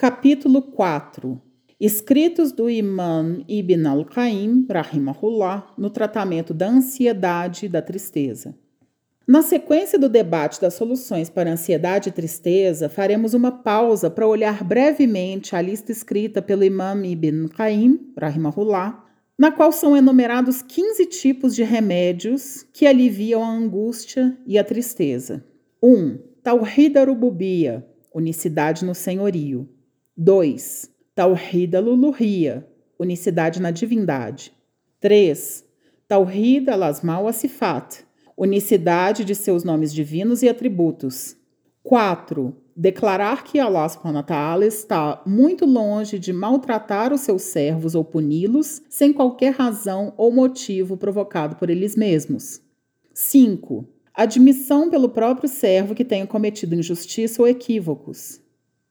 Capítulo 4 Escritos do Imam Ibn al-Qaim, rahimahullah, no tratamento da ansiedade e da tristeza. Na sequência do debate das soluções para ansiedade e tristeza, faremos uma pausa para olhar brevemente a lista escrita pelo Imam Ibn Qaim, rahimahullah, na qual são enumerados 15 tipos de remédios que aliviam a angústia e a tristeza. 1. Um, Tawhid Arububia, unicidade no senhorio. 2. Tawhid Aluluhia, unicidade na divindade. 3. Tawhid Alasmal Asifat, unicidade de seus nomes divinos e atributos. 4. Declarar que Allah está muito longe de maltratar os seus servos ou puni-los sem qualquer razão ou motivo provocado por eles mesmos. 5. Admissão pelo próprio servo que tenha cometido injustiça ou equívocos.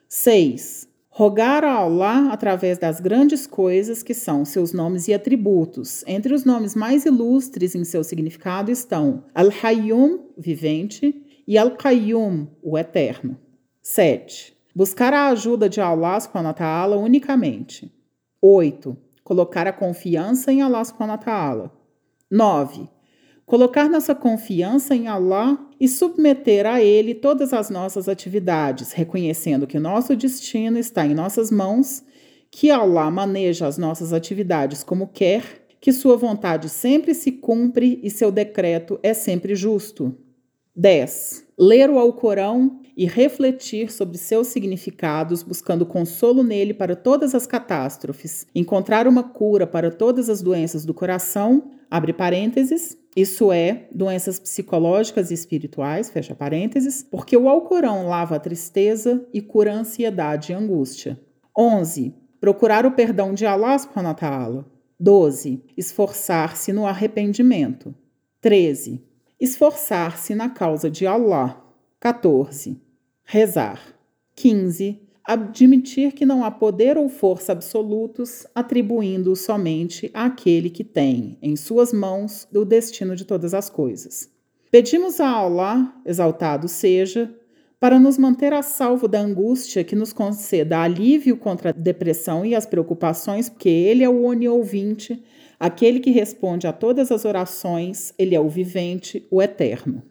6. Rogar a Allah através das grandes coisas que são seus nomes e atributos. Entre os nomes mais ilustres em seu significado estão Al-Hayyum, vivente, e Al-Qayyum, o eterno. 7. Buscar a ajuda de Allah subhanahu unicamente. 8. Colocar a confiança em Allah subhanahu wa ta'ala. 9 colocar nossa confiança em Allah e submeter a Ele todas as nossas atividades, reconhecendo que nosso destino está em nossas mãos, que Allah maneja as nossas atividades como quer, que Sua vontade sempre se cumpre e seu decreto é sempre justo. 10. Ler o Alcorão e refletir sobre seus significados, buscando consolo nele para todas as catástrofes, encontrar uma cura para todas as doenças do coração, abre parênteses, isso é, doenças psicológicas e espirituais, fecha parênteses, porque o Alcorão lava a tristeza e cura a ansiedade e angústia. 11. Procurar o perdão de Allah subhanahu wa ta'ala. 12. Esforçar-se no arrependimento. 13. Esforçar-se na causa de Allah. 14. Rezar. 15 admitir que não há poder ou força absolutos, atribuindo somente àquele que tem em suas mãos o destino de todas as coisas. Pedimos a Allah, exaltado seja, para nos manter a salvo da angústia, que nos conceda alívio contra a depressão e as preocupações, porque Ele é o oniovinte, aquele que responde a todas as orações, Ele é o vivente, o eterno.